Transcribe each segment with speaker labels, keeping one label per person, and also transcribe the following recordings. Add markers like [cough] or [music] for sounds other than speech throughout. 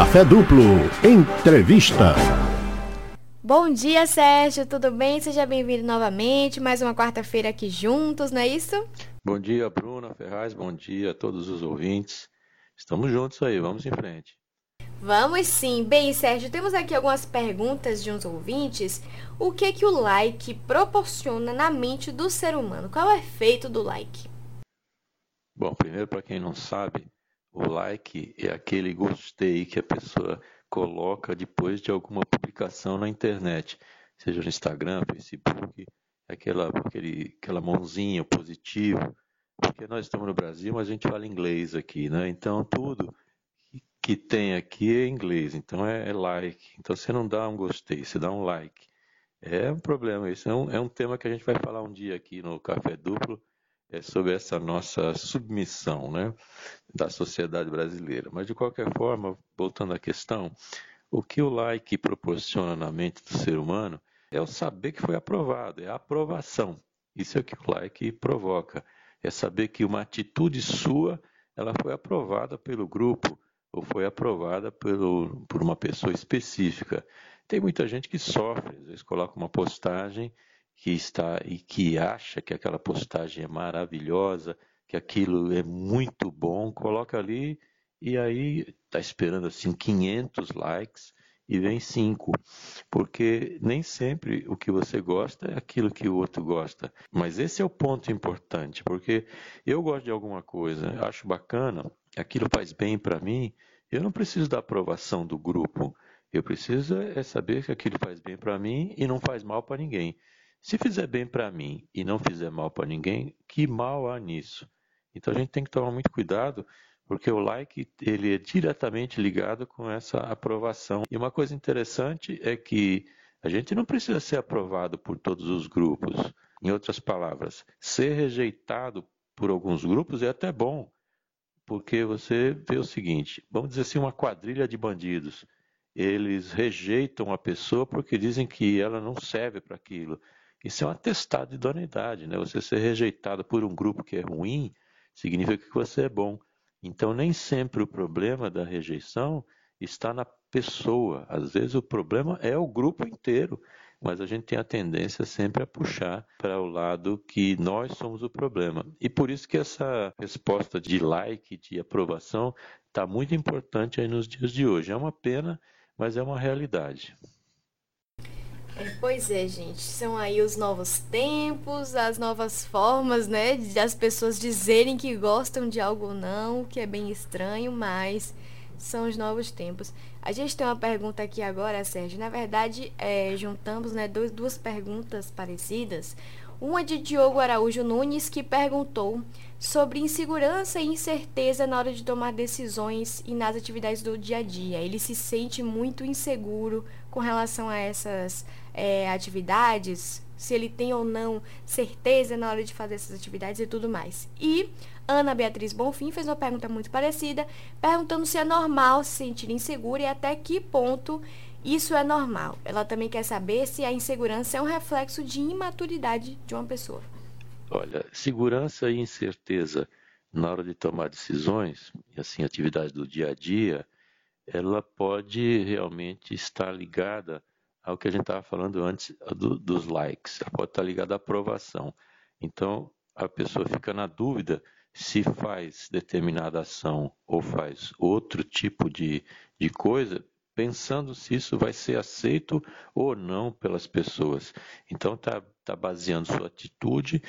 Speaker 1: Café Duplo. Entrevista.
Speaker 2: Bom dia, Sérgio. Tudo bem? Seja bem-vindo novamente. Mais uma quarta-feira aqui juntos, não é isso?
Speaker 3: Bom dia, Bruna Ferraz. Bom dia a todos os ouvintes. Estamos juntos aí, vamos em frente.
Speaker 2: Vamos sim. Bem, Sérgio, temos aqui algumas perguntas de uns ouvintes. O que que o like proporciona na mente do ser humano? Qual é o efeito do like?
Speaker 3: Bom, primeiro para quem não sabe, o like é aquele gostei que a pessoa coloca depois de alguma publicação na internet, seja no Instagram, Facebook, aquela, aquele, aquela mãozinha positivo, porque nós estamos no Brasil, mas a gente fala inglês aqui, né? Então tudo que tem aqui é inglês, então é, é like. Então você não dá um gostei, você dá um like. É um problema isso, é um, é um tema que a gente vai falar um dia aqui no Café Duplo, é sobre essa nossa submissão né, da sociedade brasileira. Mas, de qualquer forma, voltando à questão, o que o like proporciona na mente do ser humano é o saber que foi aprovado, é a aprovação. Isso é o que o like provoca. É saber que uma atitude sua ela foi aprovada pelo grupo ou foi aprovada pelo, por uma pessoa específica. Tem muita gente que sofre, às vezes coloca uma postagem que está e que acha que aquela postagem é maravilhosa, que aquilo é muito bom, coloca ali e aí está esperando assim 500 likes e vem 5, porque nem sempre o que você gosta é aquilo que o outro gosta. Mas esse é o ponto importante, porque eu gosto de alguma coisa, acho bacana, aquilo faz bem para mim, eu não preciso da aprovação do grupo. Eu preciso é saber que aquilo faz bem para mim e não faz mal para ninguém. Se fizer bem para mim e não fizer mal para ninguém, que mal há nisso? Então a gente tem que tomar muito cuidado, porque o like ele é diretamente ligado com essa aprovação. E uma coisa interessante é que a gente não precisa ser aprovado por todos os grupos. Em outras palavras, ser rejeitado por alguns grupos é até bom, porque você vê o seguinte: vamos dizer assim, uma quadrilha de bandidos. Eles rejeitam a pessoa porque dizem que ela não serve para aquilo. Isso é um atestado de idoneidade, né? Você ser rejeitado por um grupo que é ruim significa que você é bom. Então, nem sempre o problema da rejeição está na pessoa. Às vezes o problema é o grupo inteiro, mas a gente tem a tendência sempre a puxar para o lado que nós somos o problema. E por isso que essa resposta de like, de aprovação, está muito importante aí nos dias de hoje. É uma pena, mas é uma realidade.
Speaker 2: É, pois é, gente. São aí os novos tempos, as novas formas, né? De as pessoas dizerem que gostam de algo ou não, que é bem estranho, mas são os novos tempos. A gente tem uma pergunta aqui agora, Sérgio. Na verdade, é, juntamos né, dois, duas perguntas parecidas. Uma de Diogo Araújo Nunes, que perguntou sobre insegurança e incerteza na hora de tomar decisões e nas atividades do dia a dia. Ele se sente muito inseguro com relação a essas é, atividades, se ele tem ou não certeza na hora de fazer essas atividades e tudo mais. E Ana Beatriz Bonfim fez uma pergunta muito parecida, perguntando se é normal se sentir insegura e até que ponto isso é normal. Ela também quer saber se a insegurança é um reflexo de imaturidade de uma pessoa.
Speaker 3: Olha, segurança e incerteza na hora de tomar decisões, e assim, atividade do dia a dia, ela pode realmente estar ligada ao que a gente estava falando antes do, dos likes, ela pode estar ligada à aprovação. Então, a pessoa fica na dúvida se faz determinada ação ou faz outro tipo de, de coisa, pensando se isso vai ser aceito ou não pelas pessoas. Então, está tá baseando sua atitude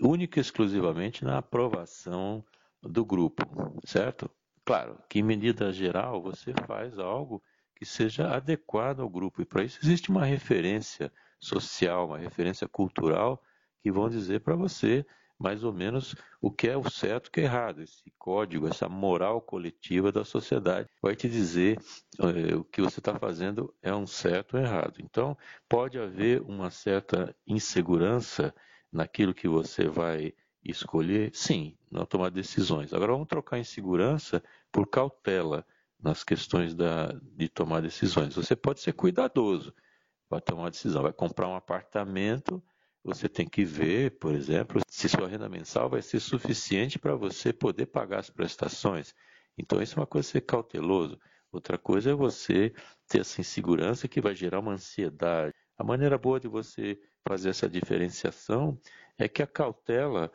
Speaker 3: única e exclusivamente na aprovação do grupo, certo? Claro que, em medida geral, você faz algo que seja adequado ao grupo. E para isso existe uma referência social, uma referência cultural que vão dizer para você mais ou menos o que é o certo e o que é errado. Esse código, essa moral coletiva da sociedade vai te dizer é, o que você está fazendo é um certo ou errado. Então, pode haver uma certa insegurança naquilo que você vai escolher, sim, não tomar decisões. Agora vamos trocar insegurança por cautela nas questões da, de tomar decisões. Você pode ser cuidadoso para tomar uma decisão. Vai comprar um apartamento, você tem que ver, por exemplo, se sua renda mensal vai ser suficiente para você poder pagar as prestações. Então, isso é uma coisa ser cauteloso. Outra coisa é você ter essa insegurança que vai gerar uma ansiedade. A maneira boa de você fazer essa diferenciação é que a cautela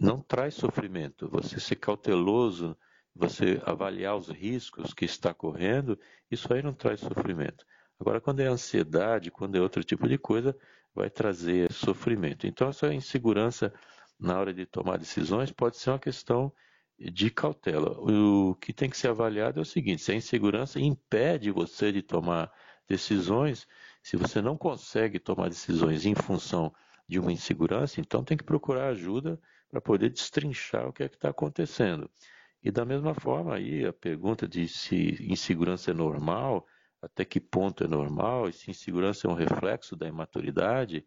Speaker 3: não traz sofrimento. Você ser cauteloso, você avaliar os riscos que está correndo, isso aí não traz sofrimento. Agora, quando é ansiedade, quando é outro tipo de coisa, vai trazer sofrimento. Então, essa insegurança na hora de tomar decisões pode ser uma questão de cautela. O que tem que ser avaliado é o seguinte: se a insegurança impede você de tomar decisões, se você não consegue tomar decisões em função de uma insegurança, então tem que procurar ajuda para poder destrinchar o que é que está acontecendo. E da mesma forma aí a pergunta de se insegurança é normal, até que ponto é normal, e se insegurança é um reflexo da imaturidade,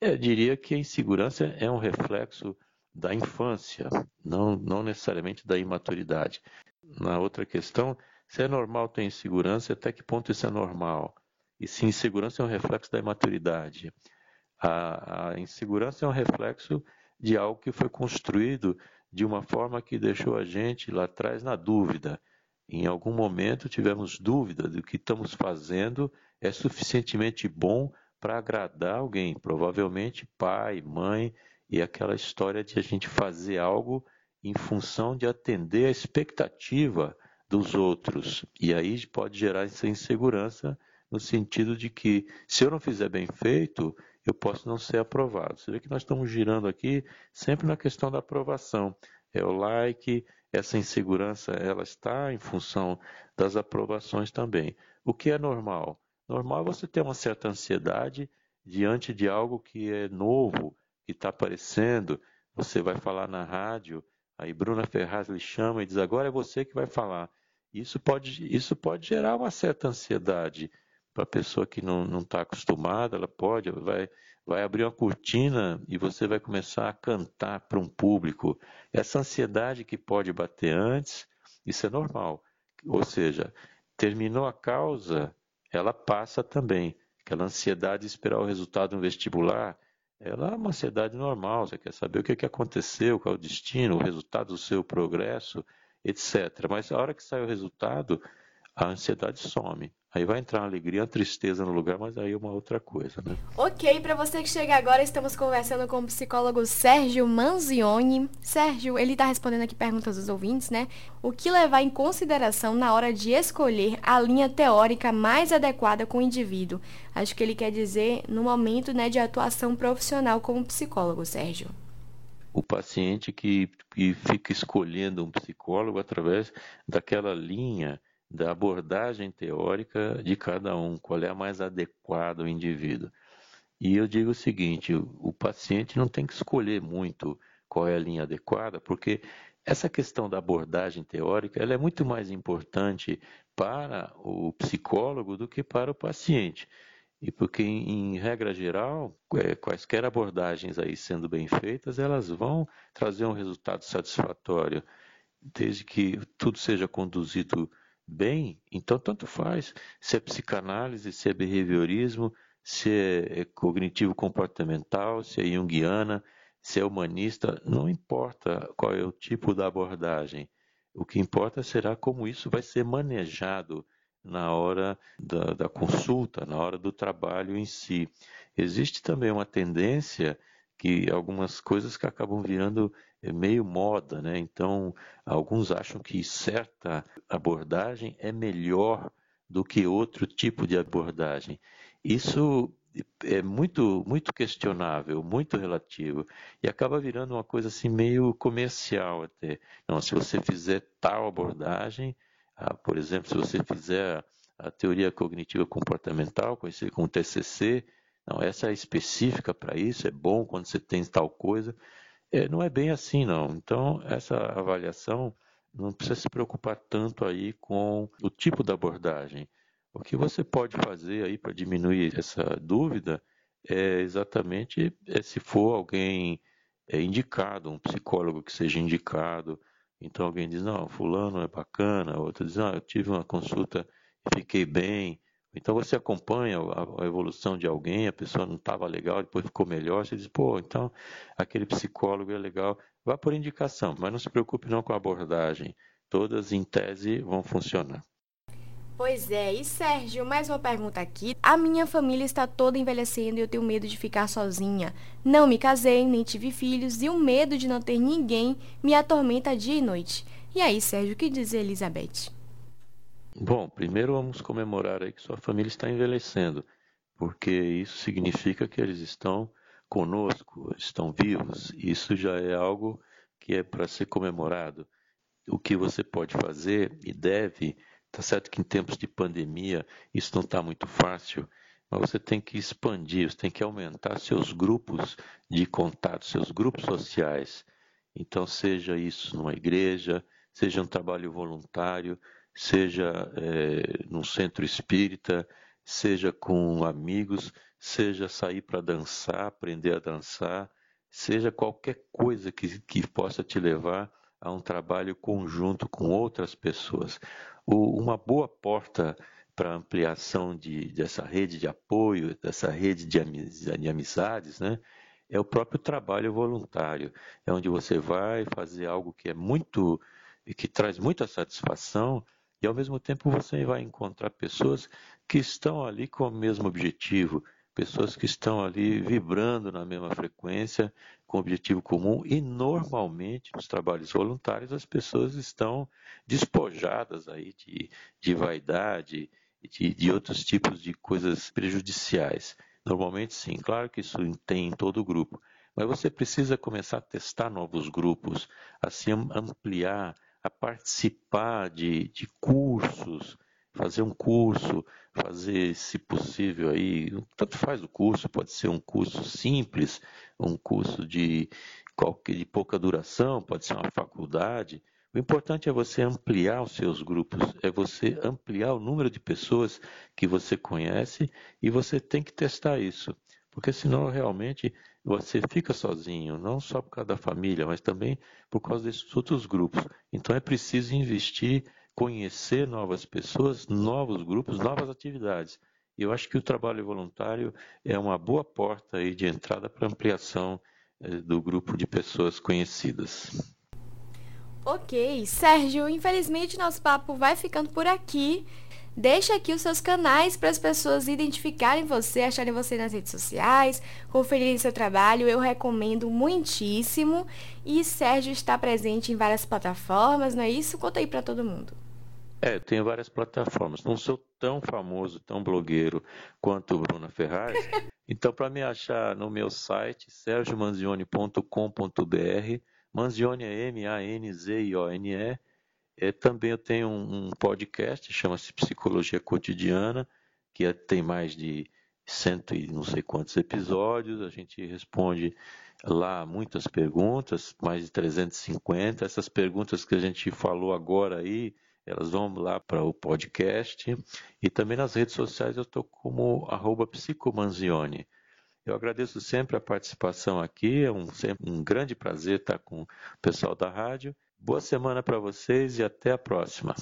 Speaker 3: eu diria que a insegurança é um reflexo da infância, não, não necessariamente da imaturidade. Na outra questão, se é normal ter insegurança, até que ponto isso é normal? E se insegurança é um reflexo da imaturidade. A, a insegurança é um reflexo de algo que foi construído de uma forma que deixou a gente lá atrás na dúvida. Em algum momento tivemos dúvida do que estamos fazendo é suficientemente bom para agradar alguém, provavelmente pai, mãe, e aquela história de a gente fazer algo em função de atender a expectativa dos outros. E aí pode gerar essa insegurança no sentido de que se eu não fizer bem feito, eu posso não ser aprovado. Você vê que nós estamos girando aqui sempre na questão da aprovação. É o like, essa insegurança, ela está em função das aprovações também. O que é normal? Normal é você ter uma certa ansiedade diante de algo que é novo, que está aparecendo. Você vai falar na rádio, aí Bruna Ferraz lhe chama e diz: agora é você que vai falar. Isso pode, isso pode gerar uma certa ansiedade para a pessoa que não está acostumada. Ela pode, vai, vai abrir uma cortina e você vai começar a cantar para um público. Essa ansiedade que pode bater antes, isso é normal. Ou seja, terminou a causa, ela passa também. Aquela ansiedade de esperar o resultado no vestibular, ela é uma ansiedade normal. Você quer saber o que, que aconteceu, qual é o destino, o resultado do seu progresso, etc. Mas a hora que sai o resultado, a ansiedade some. Aí vai entrar uma alegria, uma tristeza no lugar, mas aí é uma outra coisa, né?
Speaker 2: Ok, para você que chega agora, estamos conversando com o psicólogo Sérgio Manzioni. Sérgio, ele está respondendo aqui perguntas dos ouvintes, né? O que levar em consideração na hora de escolher a linha teórica mais adequada com o indivíduo? Acho que ele quer dizer no momento né, de atuação profissional como psicólogo, Sérgio
Speaker 3: o paciente que, que fica escolhendo um psicólogo através daquela linha da abordagem teórica de cada um, qual é a mais adequada ao indivíduo. E eu digo o seguinte: o paciente não tem que escolher muito qual é a linha adequada, porque essa questão da abordagem teórica ela é muito mais importante para o psicólogo do que para o paciente. E porque, em, regra geral, é, quaisquer abordagens aí sendo bem feitas, elas vão trazer um resultado satisfatório, desde que tudo seja conduzido bem, então tanto faz se é psicanálise, se é behaviorismo, se é cognitivo comportamental, se é junguiana, se é humanista, não importa qual é o tipo da abordagem. O que importa será como isso vai ser manejado na hora da, da consulta, na hora do trabalho em si. Existe também uma tendência que algumas coisas que acabam virando é meio moda, né? Então, alguns acham que certa abordagem é melhor do que outro tipo de abordagem. Isso é muito muito questionável, muito relativo e acaba virando uma coisa assim meio comercial até. Não, se você fizer tal abordagem, ah, por exemplo, se você fizer a teoria cognitiva comportamental, conhecida como TCC, não, essa é específica para isso, é bom quando você tem tal coisa. É, não é bem assim, não. Então, essa avaliação não precisa se preocupar tanto aí com o tipo da abordagem. O que você pode fazer aí para diminuir essa dúvida é exatamente é se for alguém é, indicado, um psicólogo que seja indicado. Então alguém diz, não, fulano é bacana, outro diz, ah, eu tive uma consulta e fiquei bem. Então você acompanha a, evolução de alguém, a pessoa não estava legal, depois ficou melhor, você diz, pô, então aquele psicólogo é legal. Vá por indicação, mas não se preocupe não com a abordagem. Todas em tese vão funcionar.
Speaker 2: Pois é, e Sérgio, mais uma pergunta aqui. A minha família está toda envelhecendo e eu tenho medo de ficar sozinha. Não me casei, nem tive filhos e o medo de não ter ninguém me atormenta dia e noite. E aí, Sérgio, o que diz Elizabeth?
Speaker 3: Bom, primeiro vamos comemorar aí que sua família está envelhecendo, porque isso significa que eles estão conosco, estão vivos. Isso já é algo que é para ser comemorado. O que você pode fazer e deve Tá certo que em tempos de pandemia isso não está muito fácil, mas você tem que expandir, você tem que aumentar seus grupos de contato, seus grupos sociais. Então, seja isso numa igreja, seja um trabalho voluntário, seja é, num centro espírita, seja com amigos, seja sair para dançar, aprender a dançar, seja qualquer coisa que, que possa te levar a um trabalho conjunto com outras pessoas o, uma boa porta para ampliação de, dessa rede de apoio, dessa rede de, amiz, de amizades, né? é o próprio trabalho voluntário. É onde você vai fazer algo que é muito, que traz muita satisfação e ao mesmo tempo você vai encontrar pessoas que estão ali com o mesmo objetivo, pessoas que estão ali vibrando na mesma frequência, com objetivo comum, e normalmente nos trabalhos voluntários as pessoas estão despojadas aí de, de vaidade e de, de outros tipos de coisas prejudiciais. Normalmente sim, claro que isso tem em todo o grupo, mas você precisa começar a testar novos grupos, a se ampliar, a participar de, de cursos, fazer um curso, fazer, se possível, aí, tanto faz o curso, pode ser um curso simples, um curso de, qualquer, de pouca duração, pode ser uma faculdade. O importante é você ampliar os seus grupos, é você ampliar o número de pessoas que você conhece e você tem que testar isso, porque senão realmente você fica sozinho, não só por causa da família, mas também por causa desses outros grupos. Então é preciso investir conhecer novas pessoas, novos grupos, novas atividades. Eu acho que o trabalho voluntário é uma boa porta aí de entrada para ampliação eh, do grupo de pessoas conhecidas.
Speaker 2: Ok, Sérgio, infelizmente nosso papo vai ficando por aqui. Deixa aqui os seus canais para as pessoas identificarem você, acharem você nas redes sociais, conferirem seu trabalho. Eu recomendo muitíssimo. E Sérgio está presente em várias plataformas, não é isso? Conta aí para todo mundo.
Speaker 3: É, tenho várias plataformas. Não sou tão famoso, tão blogueiro quanto o Bruno Ferraz. [laughs] Então, para me achar no meu site, sergiomanzione.com.br, Manzione é M-A-N-Z-I-O-N-E. É, também eu tenho um, um podcast, chama-se Psicologia Cotidiana, que é, tem mais de cento e não sei quantos episódios. A gente responde lá muitas perguntas, mais de 350. Essas perguntas que a gente falou agora aí, elas vão lá para o podcast e também nas redes sociais eu estou como arroba psicomanzione. Eu agradeço sempre a participação aqui, é um, um grande prazer estar com o pessoal da rádio. Boa semana para vocês e até a próxima.